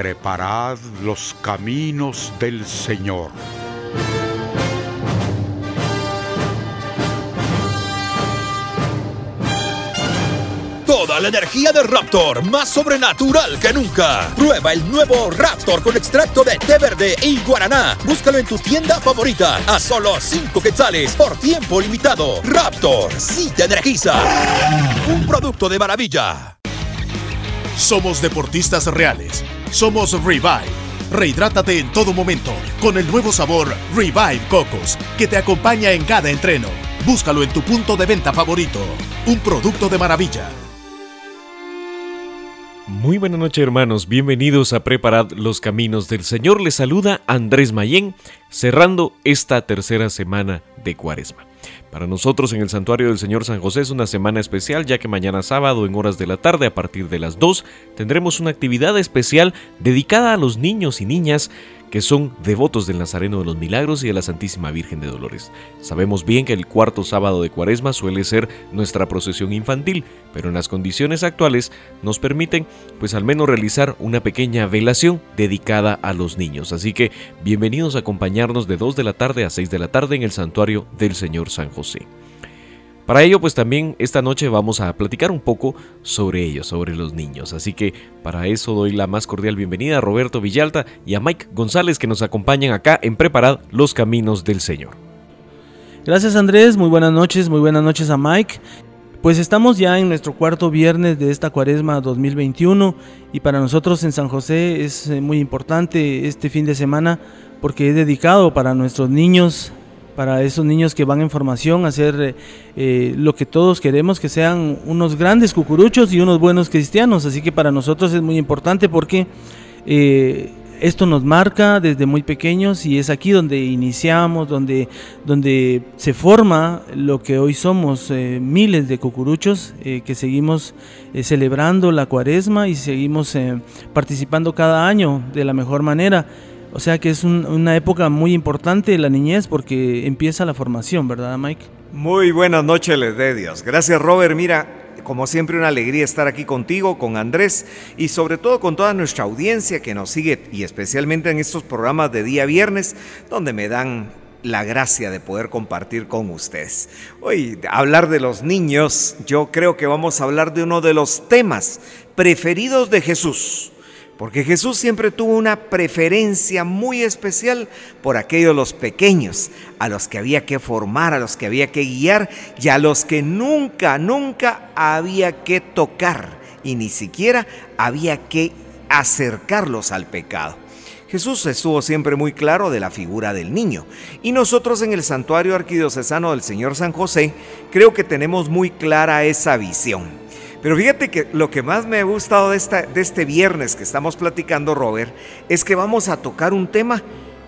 Preparad los caminos del Señor. Toda la energía de Raptor, más sobrenatural que nunca. Prueba el nuevo Raptor con extracto de té verde y guaraná. Búscalo en tu tienda favorita a solo 5 quetzales por tiempo limitado. Raptor, sí te energiza. Un producto de maravilla. Somos deportistas reales. Somos Revive. Rehidrátate en todo momento con el nuevo sabor Revive Cocos que te acompaña en cada entreno. Búscalo en tu punto de venta favorito. Un producto de maravilla. Muy buenas noches hermanos, bienvenidos a Preparad los Caminos del Señor. Les saluda Andrés Mayén, cerrando esta tercera semana de Cuaresma. Para nosotros en el Santuario del Señor San José es una semana especial ya que mañana sábado en horas de la tarde a partir de las 2 tendremos una actividad especial dedicada a los niños y niñas que son devotos del Nazareno de los Milagros y de la Santísima Virgen de Dolores. Sabemos bien que el cuarto sábado de Cuaresma suele ser nuestra procesión infantil, pero en las condiciones actuales nos permiten pues al menos realizar una pequeña velación dedicada a los niños. Así que bienvenidos a acompañarnos de 2 de la tarde a 6 de la tarde en el santuario del Señor San José. Para ello, pues también esta noche vamos a platicar un poco sobre ellos, sobre los niños. Así que para eso doy la más cordial bienvenida a Roberto Villalta y a Mike González que nos acompañan acá en Preparad los Caminos del Señor. Gracias Andrés, muy buenas noches, muy buenas noches a Mike. Pues estamos ya en nuestro cuarto viernes de esta cuaresma 2021 y para nosotros en San José es eh, muy importante este fin de semana porque es dedicado para nuestros niños, para esos niños que van en formación hacer eh, eh, lo que todos queremos, que sean unos grandes cucuruchos y unos buenos cristianos. Así que para nosotros es muy importante porque eh, esto nos marca desde muy pequeños y es aquí donde iniciamos, donde, donde se forma lo que hoy somos miles de cucuruchos que seguimos celebrando la cuaresma y seguimos participando cada año de la mejor manera. O sea que es una época muy importante la niñez porque empieza la formación, ¿verdad, Mike? Muy buenas noches, les de Dios. Gracias, Robert. Mira, como siempre, una alegría estar aquí contigo, con Andrés y sobre todo con toda nuestra audiencia que nos sigue y especialmente en estos programas de día viernes, donde me dan la gracia de poder compartir con ustedes. Hoy, hablar de los niños, yo creo que vamos a hablar de uno de los temas preferidos de Jesús porque Jesús siempre tuvo una preferencia muy especial por aquellos los pequeños, a los que había que formar, a los que había que guiar y a los que nunca, nunca había que tocar y ni siquiera había que acercarlos al pecado. Jesús estuvo siempre muy claro de la figura del niño y nosotros en el santuario arquidiocesano del Señor San José creo que tenemos muy clara esa visión. Pero fíjate que lo que más me ha gustado de, esta, de este viernes que estamos platicando, Robert, es que vamos a tocar un tema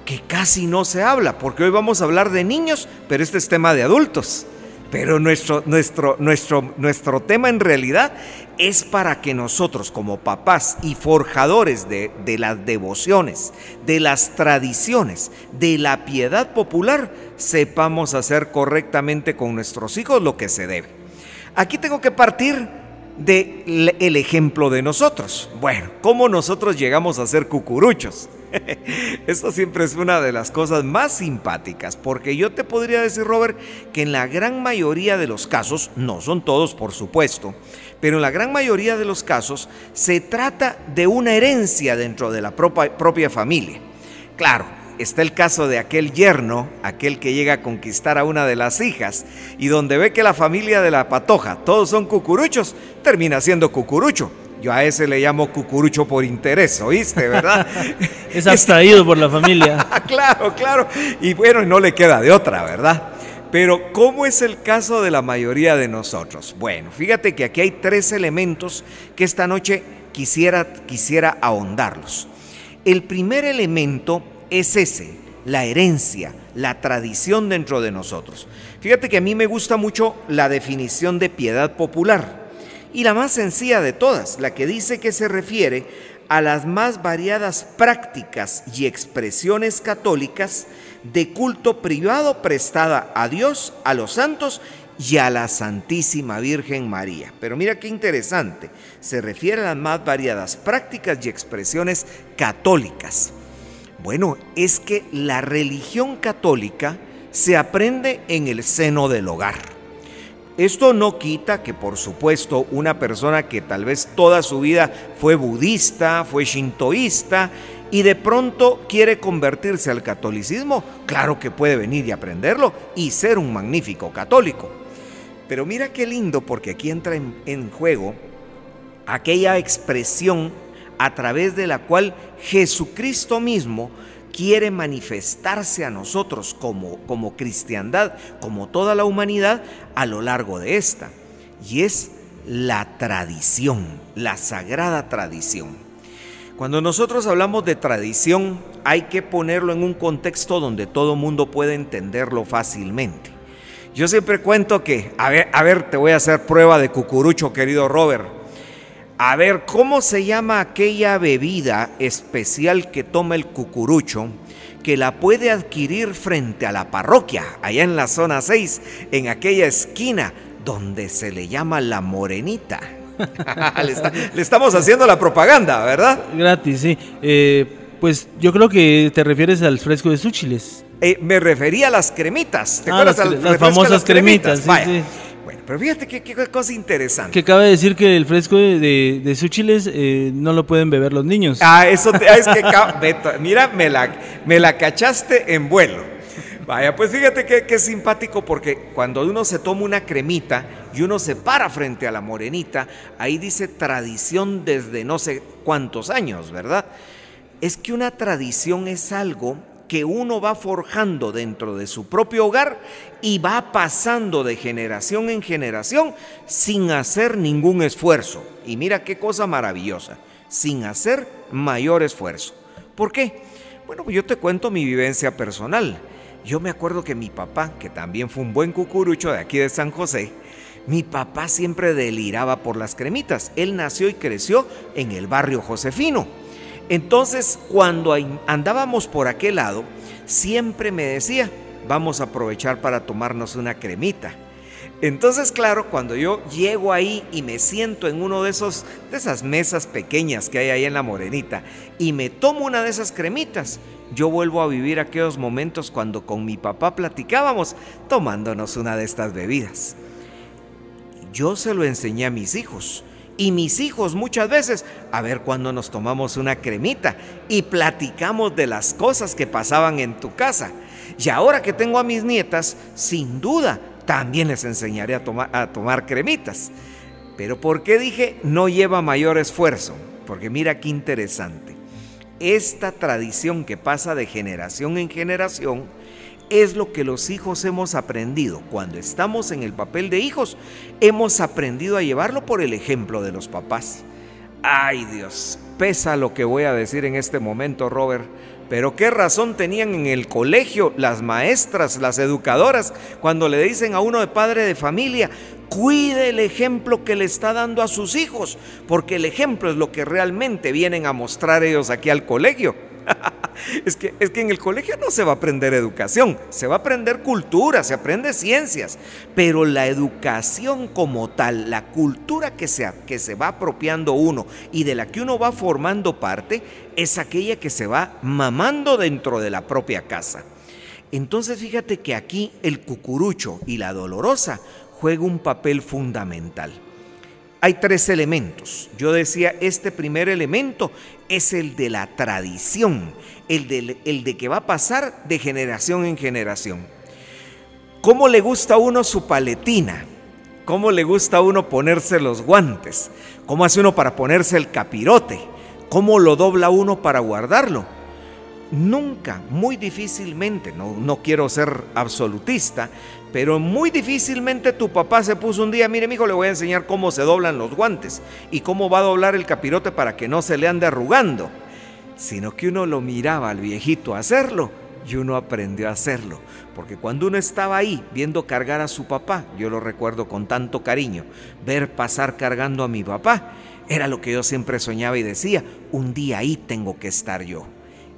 que casi no se habla, porque hoy vamos a hablar de niños, pero este es tema de adultos. Pero nuestro, nuestro, nuestro, nuestro tema en realidad es para que nosotros como papás y forjadores de, de las devociones, de las tradiciones, de la piedad popular, sepamos hacer correctamente con nuestros hijos lo que se debe. Aquí tengo que partir del el ejemplo de nosotros. Bueno, ¿cómo nosotros llegamos a ser cucuruchos? Esto siempre es una de las cosas más simpáticas, porque yo te podría decir, Robert, que en la gran mayoría de los casos, no son todos por supuesto, pero en la gran mayoría de los casos se trata de una herencia dentro de la propia, propia familia. Claro, está el caso de aquel yerno, aquel que llega a conquistar a una de las hijas, y donde ve que la familia de la patoja, todos son cucuruchos, termina siendo cucurucho. Yo a ese le llamo cucurucho por interés, ¿oíste, verdad? es abstraído por la familia. claro, claro. Y bueno, no le queda de otra, ¿verdad? Pero ¿cómo es el caso de la mayoría de nosotros? Bueno, fíjate que aquí hay tres elementos que esta noche quisiera, quisiera ahondarlos. El primer elemento es ese, la herencia, la tradición dentro de nosotros. Fíjate que a mí me gusta mucho la definición de piedad popular y la más sencilla de todas, la que dice que se refiere a las más variadas prácticas y expresiones católicas de culto privado prestada a Dios, a los santos y a la Santísima Virgen María. Pero mira qué interesante, se refiere a las más variadas prácticas y expresiones católicas. Bueno, es que la religión católica se aprende en el seno del hogar. Esto no quita que, por supuesto, una persona que tal vez toda su vida fue budista, fue shintoísta y de pronto quiere convertirse al catolicismo, claro que puede venir y aprenderlo y ser un magnífico católico. Pero mira qué lindo porque aquí entra en, juego aquella expresión a través de la cual Jesucristo mismo quiere manifestarse a nosotros como, como cristiandad, como toda la humanidad, a lo largo de esta. Y es la tradición, la sagrada tradición. Cuando nosotros hablamos de tradición, hay que ponerlo en un contexto donde todo mundo puede entenderlo fácilmente. Yo siempre cuento que, a ver, a ver, te voy a hacer prueba de cucurucho, querido Robert. A ver, ¿cómo se llama aquella bebida especial que toma el cucurucho que la puede adquirir frente a la parroquia, allá en la zona 6, en aquella esquina donde se le llama la morenita? le, estamos haciendo la propaganda, ¿verdad? Gratis, sí. Eh, pues yo creo que te refieres al fresco de Súchiles. Eh, me refería a las cremitas. ¿Te ah, acuerdas? Las, famosas cremitas, sí, sí. Pero fíjate qué, cosa interesante. Que cabe decir que el fresco de, de, Súchiles eh, no lo pueden beber los niños. Ah, eso ah, es que, mira, me la, me la cachaste en vuelo. Vaya, pues fíjate qué simpático porque cuando uno se toma una cremita y uno se para frente a la morenita, ahí dice tradición desde no sé cuántos años, ¿verdad? Es que una tradición es algo que uno va forjando dentro de su propio hogar y va pasando de generación en generación sin hacer ningún esfuerzo. Y mira qué cosa maravillosa, sin hacer mayor esfuerzo. ¿Por qué? Bueno, yo te cuento mi vivencia personal. Yo me acuerdo que mi papá, que también fue un buen cucurucho de aquí de San José, mi papá siempre deliraba por las cremitas. Él nació y creció en el barrio Josefino. Entonces, cuando andábamos por aquel lado, siempre me decía, vamos a aprovechar para tomarnos una cremita. Entonces, claro, cuando yo llego ahí y me siento en uno de esos de esas mesas pequeñas que hay ahí en la Morenita y me tomo una de esas cremitas, yo vuelvo a vivir aquellos momentos cuando con mi papá platicábamos tomándonos una de estas bebidas. Yo se lo enseñé a mis hijos y mis hijos muchas veces a ver cuándo nos tomamos una cremita y platicamos de las cosas que pasaban en tu casa. Y ahora que tengo a mis nietas, sin duda, también les enseñaré a tomar, a tomar cremitas. Pero ¿por qué dije no lleva mayor esfuerzo? Porque mira qué interesante. Esta tradición que pasa de generación en generación, es lo que los hijos hemos aprendido. Cuando estamos en el papel de hijos, hemos aprendido a llevarlo por el ejemplo de los papás. Ay Dios, pesa lo que voy a decir en este momento, Robert. Pero qué razón tenían en el colegio las maestras, las educadoras, cuando le dicen a uno de padre de familia, cuide el ejemplo que le está dando a sus hijos, porque el ejemplo es lo que realmente vienen a mostrar ellos aquí al colegio. es, que, es que en el colegio no se va a aprender educación, se va a aprender cultura, se aprende ciencias, pero la educación como tal, la cultura que se, que se va apropiando uno y de la que uno va formando parte, es aquella que se va mamando dentro de la propia casa. Entonces fíjate que aquí el cucurucho y la dolorosa juega un papel fundamental. Hay tres elementos. Yo decía, este primer elemento es el de la tradición, el de, el de que va a pasar de generación en generación. ¿Cómo le gusta a uno su paletina? ¿Cómo le gusta a uno ponerse los guantes? ¿Cómo hace uno para ponerse el capirote? ¿Cómo lo dobla uno para guardarlo? Nunca, muy difícilmente, no, no quiero ser absolutista, pero muy difícilmente tu papá se puso un día, mire mi hijo, le voy a enseñar cómo se doblan los guantes y cómo va a doblar el capirote para que no se le ande arrugando. sino que uno lo miraba al viejito hacerlo y uno aprendió a hacerlo. Porque cuando uno estaba ahí viendo cargar a su papá, yo lo recuerdo con tanto cariño, ver pasar cargando a mi papá, era lo que yo siempre soñaba y decía, un día ahí tengo que estar yo.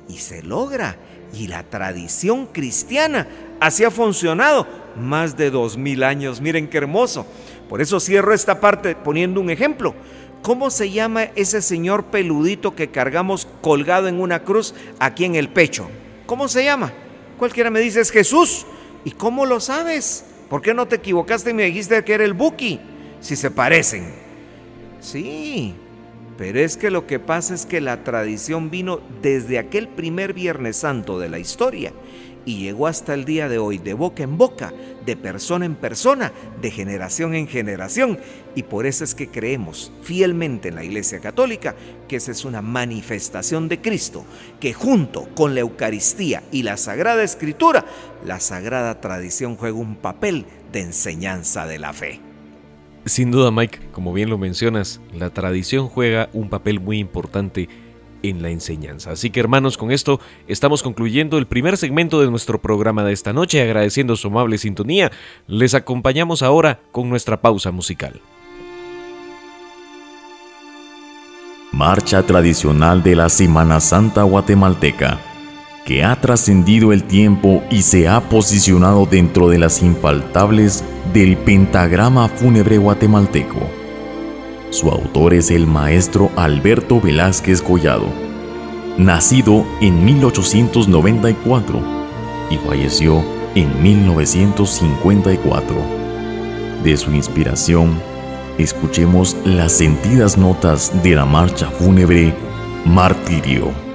Y se logra. Y la tradición cristiana así ha funcionado más de dos mil años. Miren qué hermoso. Por eso cierro esta parte poniendo un ejemplo. ¿Cómo se llama ese señor peludito que cargamos colgado en una cruz aquí en el pecho? ¿Cómo se llama? Cualquiera me dice es Jesús. ¿Y cómo lo sabes? ¿Por qué no te equivocaste y me dijiste que era el Buki? Si se parecen. Sí, pero es que lo que pasa es que la tradición vino desde aquel primer Viernes Santo de la historia y llegó hasta el día de hoy de boca en boca, de persona en persona, de generación en generación. Y por eso es que creemos fielmente en la Iglesia Católica que esa es una manifestación de Cristo, que junto con la Eucaristía y la Sagrada Escritura, la Sagrada Tradición juega un papel de enseñanza de la fe. Sin duda, Mike, como bien lo mencionas, la tradición juega un papel muy importante en la enseñanza. Así que hermanos, con esto estamos concluyendo el primer segmento de nuestro programa de esta noche, agradeciendo su amable sintonía. Les acompañamos ahora con nuestra pausa musical. Marcha tradicional de la Semana Santa guatemalteca, que ha trascendido el tiempo y se ha posicionado dentro de las infaltables del pentagrama fúnebre guatemalteco su autor es el maestro Alberto Velázquez Collado, nacido en 1894 y falleció en 1954. De su inspiración, escuchemos las sentidas notas de la marcha fúnebre Martirio.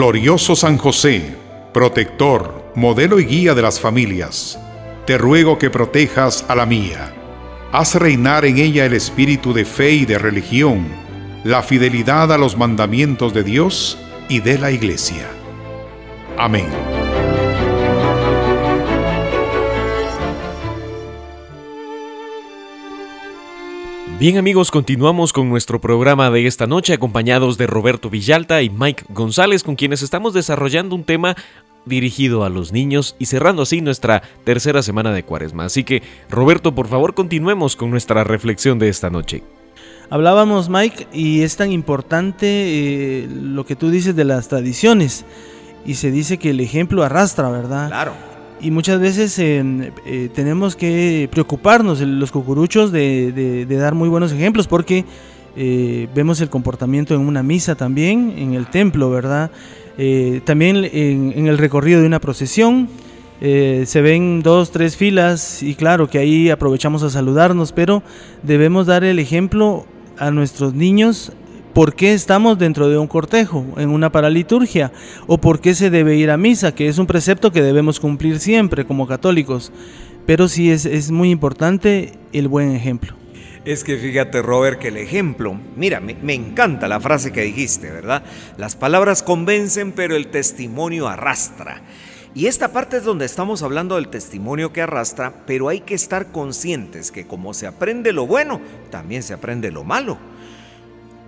Glorioso San José, protector, modelo y guía de las familias, te ruego que protejas a la mía. Haz reinar en ella el espíritu de fe y de religión, la fidelidad a los mandamientos de Dios y de la Iglesia. Amén. Bien amigos, continuamos con nuestro programa de esta noche acompañados de Roberto Villalta y Mike González con quienes estamos desarrollando un tema dirigido a los niños y cerrando así nuestra tercera semana de cuaresma. Así que Roberto, por favor continuemos con nuestra reflexión de esta noche. Hablábamos Mike y es tan importante eh, lo que tú dices de las tradiciones y se dice que el ejemplo arrastra, ¿verdad? Claro y muchas veces eh, tenemos que preocuparnos los cucuruchos de, dar muy buenos ejemplos porque eh, vemos el comportamiento en una misa también, en el templo, ¿verdad? Eh, también en, el recorrido de una procesión. se ven dos, tres filas y claro que ahí aprovechamos a saludarnos, pero debemos dar el ejemplo a nuestros niños ¿Por qué estamos dentro de un cortejo, en una paraliturgia? ¿O por qué se debe ir a misa? Que es un precepto que debemos cumplir siempre como católicos. Pero sí es, muy importante el buen ejemplo. Es que fíjate, Robert, que el ejemplo, mira, me, me, encanta la frase que dijiste, ¿verdad? Las palabras convencen, pero el testimonio arrastra. Y esta parte es donde estamos hablando del testimonio que arrastra, pero hay que estar conscientes que como se aprende lo bueno, también se aprende lo malo.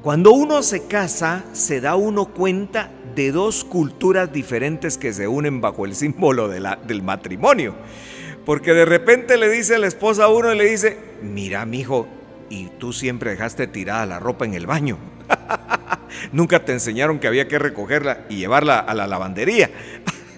Cuando uno se casa, se da uno cuenta de dos culturas diferentes que se unen bajo el símbolo del matrimonio. Porque de repente le dice la esposa a uno y le dice, mira, mijo, y tú siempre dejaste tirada la ropa en el baño. Nunca te enseñaron que había que recogerla y llevarla a la lavandería.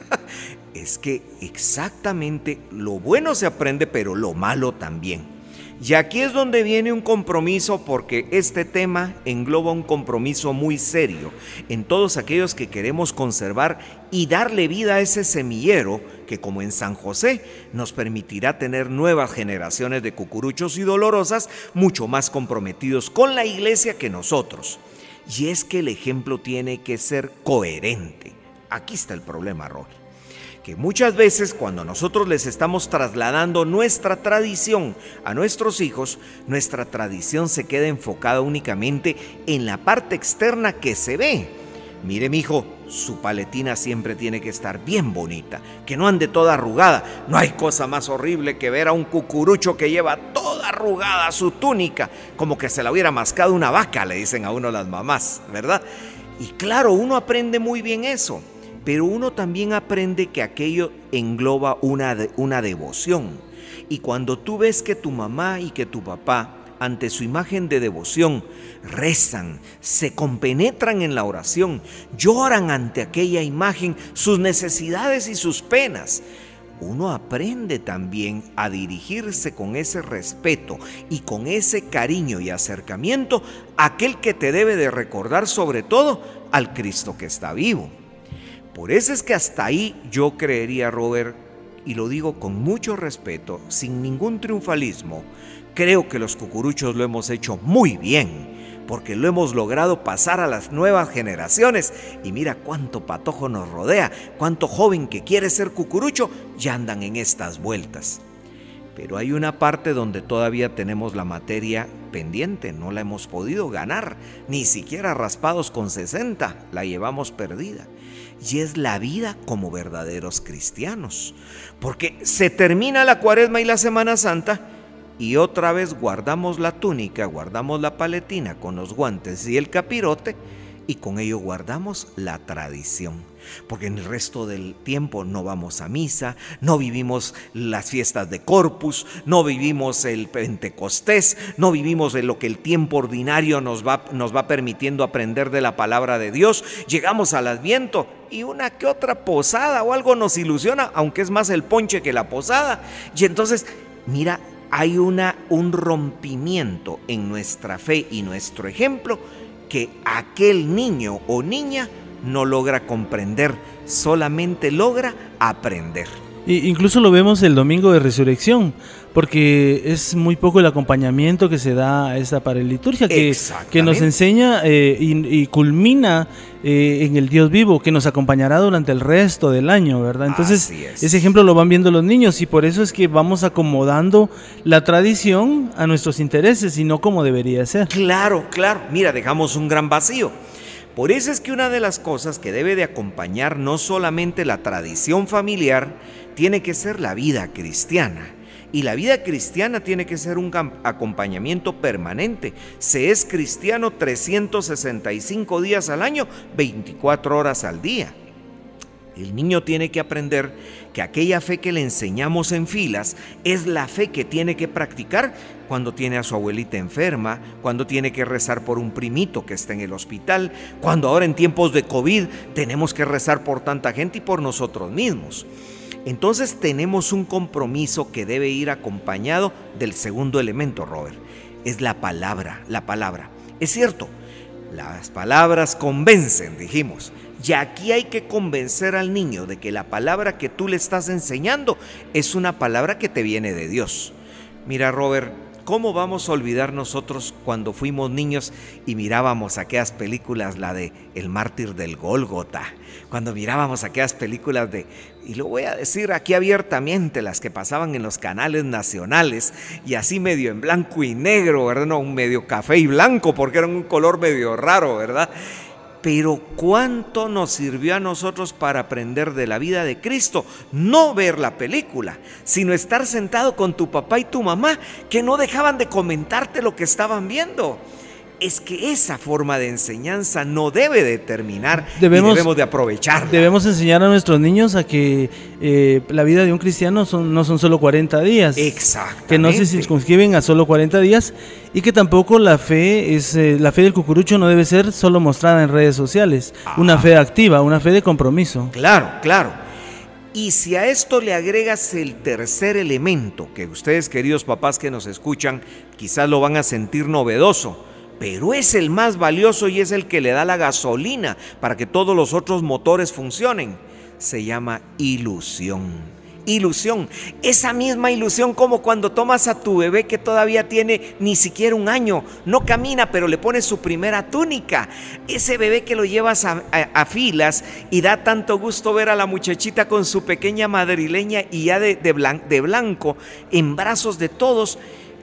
es que exactamente lo bueno se aprende, pero lo malo también. Y aquí es donde viene un compromiso porque este tema engloba un compromiso muy serio en todos aquellos que queremos conservar y darle vida a ese semillero que como en San José nos permitirá tener nuevas generaciones de cucuruchos y dolorosas mucho más comprometidos con la iglesia que nosotros. Y es que el ejemplo tiene que ser coherente. Aquí está el problema, Roger que muchas veces cuando nosotros les estamos trasladando nuestra tradición a nuestros hijos, nuestra tradición se queda enfocada únicamente en la parte externa que se ve. Mire, mi hijo, su paletina siempre tiene que estar bien bonita, que no ande toda arrugada. No hay cosa más horrible que ver a un cucurucho que lleva toda arrugada su túnica, como que se la hubiera mascado una vaca, le dicen a uno las mamás, ¿verdad? Y claro, uno aprende muy bien eso pero uno también aprende que aquello engloba una, una devoción. Y cuando tú ves que tu mamá y que tu papá, ante su imagen de devoción, rezan, se compenetran en la oración, lloran ante aquella imagen sus necesidades y sus penas, uno aprende también a dirigirse con ese respeto y con ese cariño y acercamiento a aquel que te debe de recordar sobre todo al Cristo que está vivo. Por eso es que hasta ahí yo creería, Robert, y lo digo con mucho respeto, sin ningún triunfalismo, creo que los cucuruchos lo hemos hecho muy bien, porque lo hemos logrado pasar a las nuevas generaciones. Y mira cuánto patojo nos rodea, cuánto joven que quiere ser cucurucho ya andan en estas vueltas. Pero hay una parte donde todavía tenemos la materia pendiente, no la hemos podido ganar, ni siquiera raspados con 60, la llevamos perdida y es la vida como verdaderos cristianos. Porque se termina la cuaresma y la Semana Santa y otra vez guardamos la túnica, guardamos la paletina con los guantes y el capirote y con ello guardamos la tradición porque en el resto del tiempo no vamos a misa, no vivimos las fiestas de Corpus, no vivimos el Pentecostés, no vivimos en lo que el tiempo ordinario nos va, nos va permitiendo aprender de la palabra de Dios. Llegamos al Adviento y una que otra posada o algo nos ilusiona, aunque es más el ponche que la posada. Y entonces, mira, hay una, un rompimiento en nuestra fe y nuestro ejemplo que aquel niño o niña no logra comprender, solamente logra aprender. incluso lo vemos el domingo de resurrección, porque es muy poco el acompañamiento que se da a esta para liturgia, que, que nos enseña eh, y, culmina eh, en el Dios vivo, que nos acompañará durante el resto del año, ¿verdad? Entonces, ese ejemplo lo van viendo los niños y por eso es que vamos acomodando la tradición a nuestros intereses y no como debería ser. Claro, claro. Mira, dejamos un gran vacío. Por eso es que una de las cosas que debe de acompañar no solamente la tradición familiar, tiene que ser la vida cristiana. Y la vida cristiana tiene que ser un acompañamiento permanente. Se es cristiano 365 días al año, 24 horas al día. El niño tiene que aprender que aquella fe que le enseñamos en filas es la fe que tiene que practicar cuando tiene a su abuelita enferma, cuando tiene que rezar por un primito que está en el hospital, cuando ahora en tiempos de COVID tenemos que rezar por tanta gente y por nosotros mismos. Entonces tenemos un compromiso que debe ir acompañado del segundo elemento, Robert. Es la palabra, la palabra. Es cierto, las palabras convencen, dijimos. Y aquí hay que convencer al niño de que la palabra que tú le estás enseñando es una palabra que te viene de Dios. Mira, Robert, ¿Cómo vamos a olvidar nosotros cuando fuimos niños y mirábamos aquellas películas, la de El mártir del Gólgota? Cuando mirábamos aquellas películas de, y lo voy a decir aquí abiertamente, las que pasaban en los canales nacionales y así medio en blanco y negro, ¿verdad? No, un medio café y blanco porque era un color medio raro, ¿verdad? Pero cuánto nos sirvió a nosotros para aprender de la vida de Cristo. No ver la película, sino estar sentado con tu papá y tu mamá que no dejaban de comentarte lo que estaban viendo es que esa forma de enseñanza no debe de terminar debemos, debemos de aprovechar. Debemos enseñar a nuestros niños a que eh, la vida de un cristiano son, no son solo 40 días. Exacto. Que no se circunscriben a solo 40 días y que tampoco la fe es eh, la fe del cucurucho no debe ser solo mostrada en redes sociales. Una fe activa, una fe de compromiso. Claro, claro. Y si a esto le agregas el tercer elemento, que ustedes queridos papás que nos escuchan, quizás lo van a sentir novedoso, pero es el más valioso y es el que le da la gasolina para que todos los otros motores funcionen. Se llama ilusión. Ilusión, esa misma ilusión como cuando tomas a tu bebé que todavía tiene ni siquiera un año, no camina, pero le pones su primera túnica. Ese bebé que lo llevas a, filas y da tanto gusto ver a la muchachita con su pequeña madrileña y ya de, de blanco en brazos de todos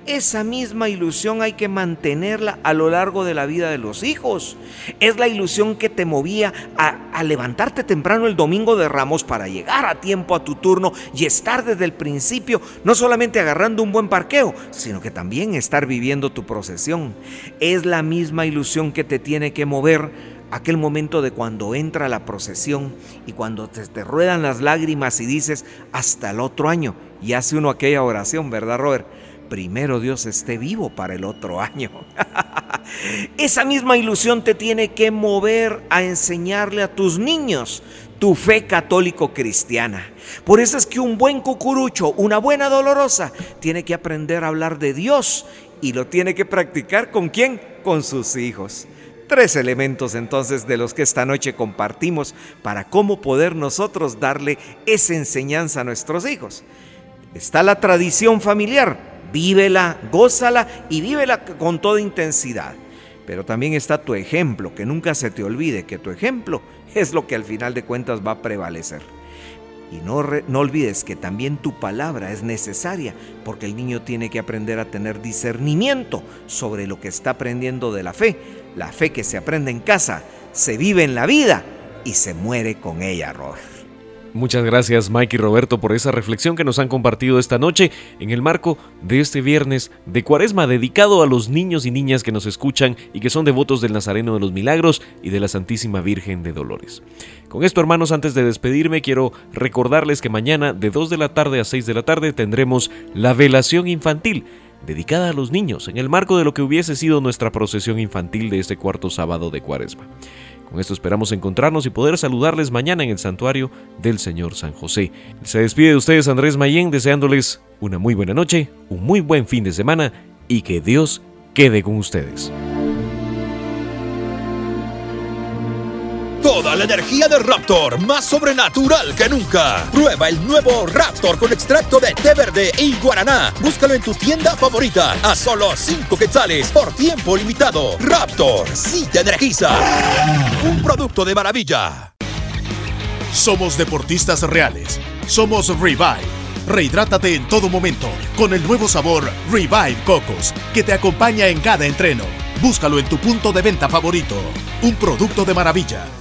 esa misma ilusión hay que mantenerla a lo largo de la vida de los hijos. Es la ilusión que te movía a, levantarte temprano el domingo de Ramos para llegar a tiempo a tu turno y estar desde el principio, no solamente agarrando un buen parqueo, sino que también estar viviendo tu procesión. Es la misma ilusión que te tiene que mover aquel momento de cuando entra la procesión y cuando te, te, ruedan las lágrimas y dices hasta el otro año y hace uno aquella oración, ¿verdad, Robert? Primero Dios esté vivo para el otro año. Esa misma ilusión te tiene que mover a enseñarle a tus niños tu fe católico cristiana. Por eso es que un buen cucurucho, una buena dolorosa, tiene que aprender a hablar de Dios y lo tiene que practicar con quién? Con sus hijos. Tres elementos entonces de los que esta noche compartimos para cómo poder nosotros darle esa enseñanza a nuestros hijos. Está la tradición familiar, vívela, gózala y vívela con toda intensidad. Pero también está tu ejemplo, que nunca se te olvide que tu ejemplo es lo que al final de cuentas va a prevalecer. Y no, no olvides que también tu palabra es necesaria, porque el niño tiene que aprender a tener discernimiento sobre lo que está aprendiendo de la fe. La fe que se aprende en casa, se vive en la vida y se muere con ella, Robert. Muchas gracias Mike y Roberto por esa reflexión que nos han compartido esta noche en el marco de este viernes de Cuaresma dedicado a los niños y niñas que nos escuchan y que son devotos del Nazareno de los Milagros y de la Santísima Virgen de Dolores. Con esto hermanos, antes de despedirme quiero recordarles que mañana de 2 de la tarde a 6 de la tarde tendremos la velación infantil dedicada a los niños en el marco de lo que hubiese sido nuestra procesión infantil de este cuarto sábado de Cuaresma. Con esto esperamos encontrarnos y poder saludarles mañana en el santuario del Señor San José. Se despide de ustedes Andrés Mayén deseándoles una muy buena noche, un muy buen fin de semana y que Dios quede con ustedes. Toda la energía de Raptor más sobrenatural que nunca. Prueba el nuevo Raptor con extracto de té verde y guaraná. Búscalo en tu tienda favorita a solo 5 quetzales por tiempo limitado. Raptor, sí te energiza. Un producto de maravilla. Somos deportistas reales. Somos Revive. Rehidrátate en todo momento con el nuevo sabor Revive Cocos que te acompaña en cada entreno. Búscalo en tu punto de venta favorito. Un producto de maravilla.